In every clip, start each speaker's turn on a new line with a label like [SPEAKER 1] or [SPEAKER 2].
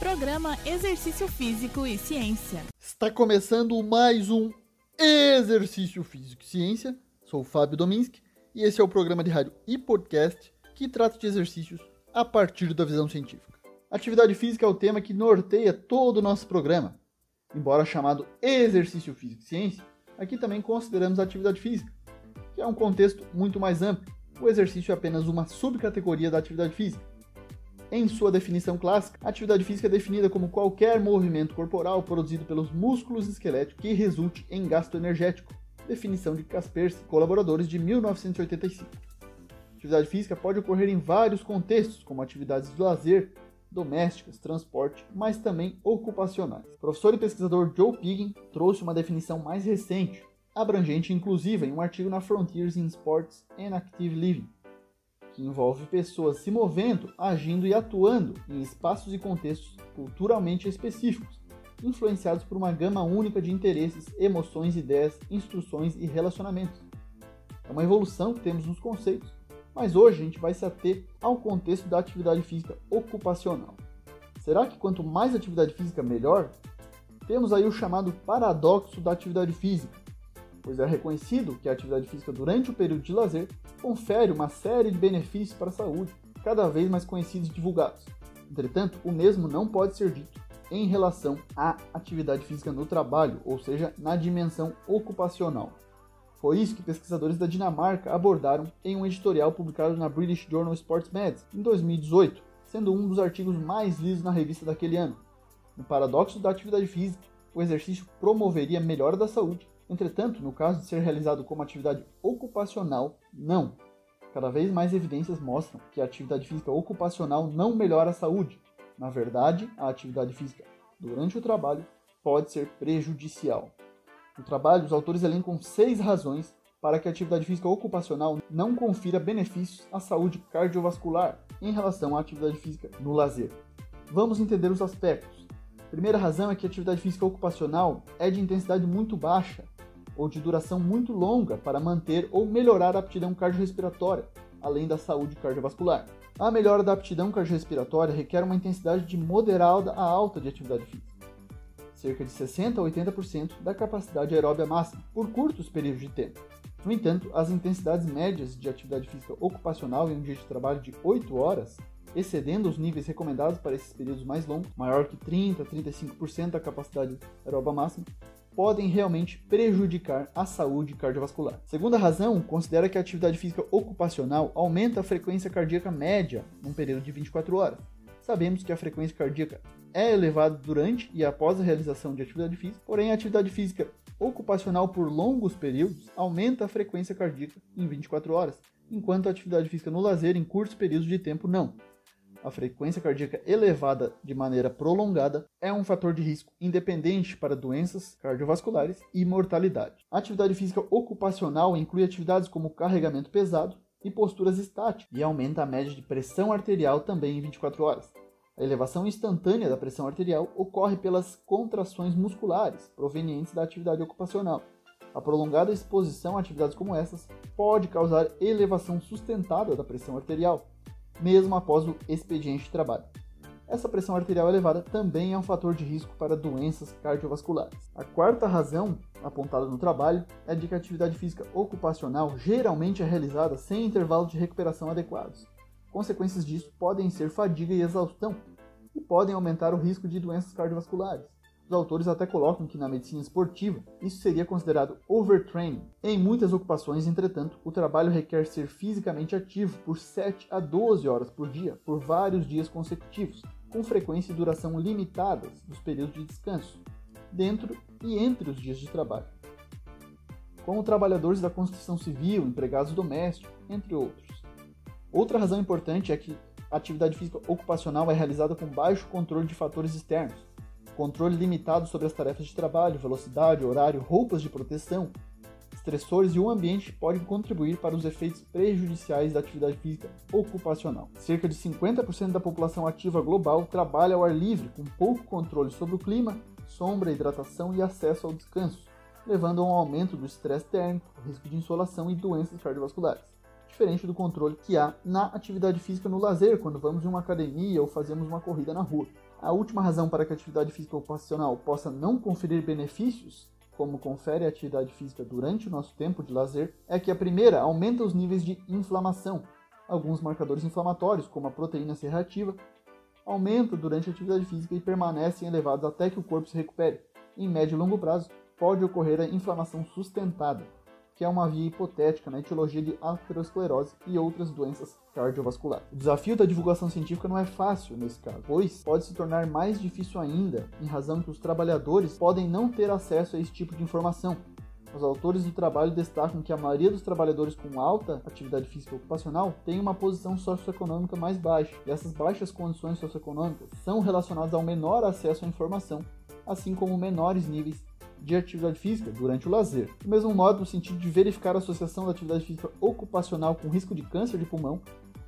[SPEAKER 1] Programa Exercício Físico e Ciência.
[SPEAKER 2] Está começando mais um Exercício Físico e Ciência. Sou o Fábio Dominski e esse é o programa de rádio e podcast que trata de exercícios a partir da visão científica. Atividade física é o tema que norteia todo o nosso programa. Embora chamado Exercício Físico e Ciência, aqui também consideramos a atividade física, que é um contexto muito mais amplo. O exercício é apenas uma subcategoria da atividade física em sua definição clássica, a atividade física é definida como qualquer movimento corporal produzido pelos músculos esqueléticos que resulte em gasto energético. Definição de Kaspersky, colaboradores de 1985. A atividade física pode ocorrer em vários contextos, como atividades de lazer, domésticas, transporte, mas também ocupacionais. O professor e pesquisador Joe Piggin trouxe uma definição mais recente, abrangente e inclusiva, em um artigo na Frontiers in Sports and Active Living, envolve pessoas se movendo, agindo e atuando em espaços e contextos culturalmente específicos, influenciados por uma gama única de interesses, emoções, ideias, instruções e relacionamentos. É uma evolução que temos nos conceitos, mas hoje a gente vai se ater ao contexto da atividade física ocupacional. Será que quanto mais atividade física, melhor? Temos aí o chamado paradoxo da atividade física, pois é reconhecido que a atividade física durante o período de lazer confere uma série de benefícios para a saúde, cada vez mais conhecidos e divulgados. Entretanto, o mesmo não pode ser dito em relação à atividade física no trabalho, ou seja, na dimensão ocupacional. Foi isso que pesquisadores da Dinamarca abordaram em um editorial publicado na British Journal Sports Medicine em 2018, sendo um dos artigos mais lidos na revista daquele ano. No paradoxo da atividade física, o exercício promoveria a melhora da saúde Entretanto, no caso de ser realizado como atividade ocupacional, não. Cada vez mais evidências mostram que a atividade física ocupacional não melhora a saúde. Na verdade, a atividade física durante o trabalho pode ser prejudicial. No trabalho, os autores elencam seis razões para que a atividade física ocupacional não confira benefícios à saúde cardiovascular em relação à atividade física no lazer. Vamos entender os aspectos. A primeira razão é que a atividade física ocupacional é de intensidade muito baixa ou de duração muito longa para manter ou melhorar a aptidão cardiorrespiratória, além da saúde cardiovascular. A melhora da aptidão cardiorrespiratória requer uma intensidade de moderada a alta de atividade física, cerca de 60 a 80% da capacidade aeróbia máxima, por curtos períodos de tempo. No entanto, as intensidades médias de atividade física ocupacional em um dia de trabalho de 8 horas, excedendo os níveis recomendados para esses períodos mais longos, maior que 30 a 35% da capacidade aeróbia máxima, podem realmente prejudicar a saúde cardiovascular. Segunda razão, considera que a atividade física ocupacional aumenta a frequência cardíaca média num período de 24 horas. Sabemos que a frequência cardíaca é elevada durante e após a realização de atividade física, porém a atividade física ocupacional por longos períodos aumenta a frequência cardíaca em 24 horas, enquanto a atividade física no lazer em curtos períodos de tempo não a frequência cardíaca elevada de maneira prolongada é um fator de risco independente para doenças cardiovasculares e mortalidade. A atividade física ocupacional inclui atividades como carregamento pesado e posturas estáticas e aumenta a média de pressão arterial também em 24 horas. A elevação instantânea da pressão arterial ocorre pelas contrações musculares provenientes da atividade ocupacional. A prolongada exposição a atividades como essas pode causar elevação sustentada da pressão arterial, mesmo após o expediente de trabalho. Essa pressão arterial elevada também é um fator de risco para doenças cardiovasculares. A quarta razão apontada no trabalho é de que a atividade física ocupacional geralmente é realizada sem intervalos de recuperação adequados. Consequências disso podem ser fadiga e exaustão, e podem aumentar o risco de doenças cardiovasculares. Os autores até colocam que na medicina esportiva isso seria considerado overtraining. Em muitas ocupações, entretanto, o trabalho requer ser fisicamente ativo por 7 a 12 horas por dia, por vários dias consecutivos, com frequência e duração limitadas dos períodos de descanso, dentro e entre os dias de trabalho. Como trabalhadores da construção civil, empregados domésticos, entre outros. Outra razão importante é que a atividade física ocupacional é realizada com baixo controle de fatores externos, controle limitado sobre as tarefas de trabalho, velocidade, horário, roupas de proteção, estressores e o ambiente podem contribuir para os efeitos prejudiciais da atividade física ocupacional. Cerca de 50% da população ativa global trabalha ao ar livre, com pouco controle sobre o clima, sombra, hidratação e acesso ao descanso, levando a um aumento do estresse térmico, risco de insolação e doenças cardiovasculares. Diferente do controle que há na atividade física no lazer, quando vamos em uma academia ou fazemos uma corrida na rua. A última razão para que a atividade física ocupacional possa não conferir benefícios, como confere a atividade física durante o nosso tempo de lazer, é que a primeira aumenta os níveis de inflamação. Alguns marcadores inflamatórios, como a proteína C aumentam durante a atividade física e permanecem elevados até que o corpo se recupere. Em médio e longo prazo, pode ocorrer a inflamação sustentada, que é uma via hipotética na etiologia de aterosclerose e outras doenças cardiovasculares. O desafio da divulgação científica não é fácil nesse caso, pois pode se tornar mais difícil ainda, em razão que os trabalhadores podem não ter acesso a esse tipo de informação. Os autores do trabalho destacam que a maioria dos trabalhadores com alta atividade física ocupacional tem uma posição socioeconômica mais baixa, e essas baixas condições socioeconômicas são relacionadas ao menor acesso à informação, assim como menores níveis de atividade física durante o lazer. Do mesmo modo, no sentido de verificar a associação da atividade física ocupacional com risco de câncer de pulmão,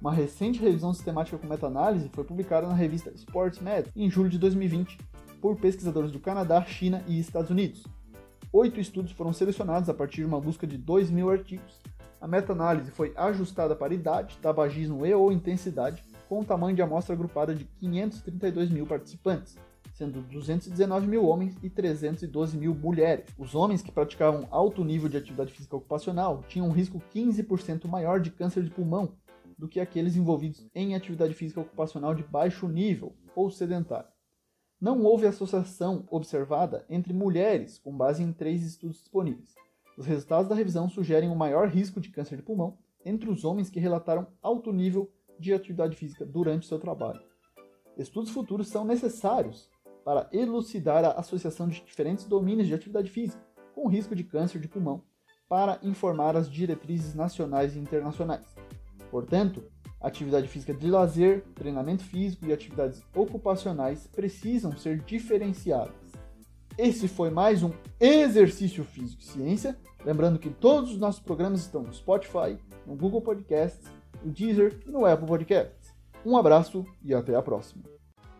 [SPEAKER 2] uma recente revisão sistemática com meta-análise foi publicada na revista SportsMed em julho de 2020 por pesquisadores do Canadá, China e Estados Unidos. Oito estudos foram selecionados a partir de uma busca de 2 mil artigos. A meta-análise foi ajustada para idade, tabagismo e ou intensidade, com o tamanho de amostra agrupada de 532 mil participantes sendo 219 mil homens e 312 mil mulheres. Os homens que praticavam alto nível de atividade física ocupacional tinham um risco 15% maior de câncer de pulmão do que aqueles envolvidos em atividade física ocupacional de baixo nível ou sedentário. Não houve associação observada entre mulheres, com base em três estudos disponíveis. Os resultados da revisão sugerem um maior risco de câncer de pulmão entre os homens que relataram alto nível de atividade física durante seu trabalho. Estudos futuros são necessários para elucidar a associação de diferentes domínios de atividade física com risco de câncer de pulmão, para informar as diretrizes nacionais e internacionais. Portanto, atividade física de lazer, treinamento físico e atividades ocupacionais precisam ser diferenciadas. Esse foi mais um Exercício Físico e Ciência. Lembrando que todos os nossos programas estão no Spotify, no Google Podcasts, no Deezer e no Apple Podcasts. Um abraço e até a próxima.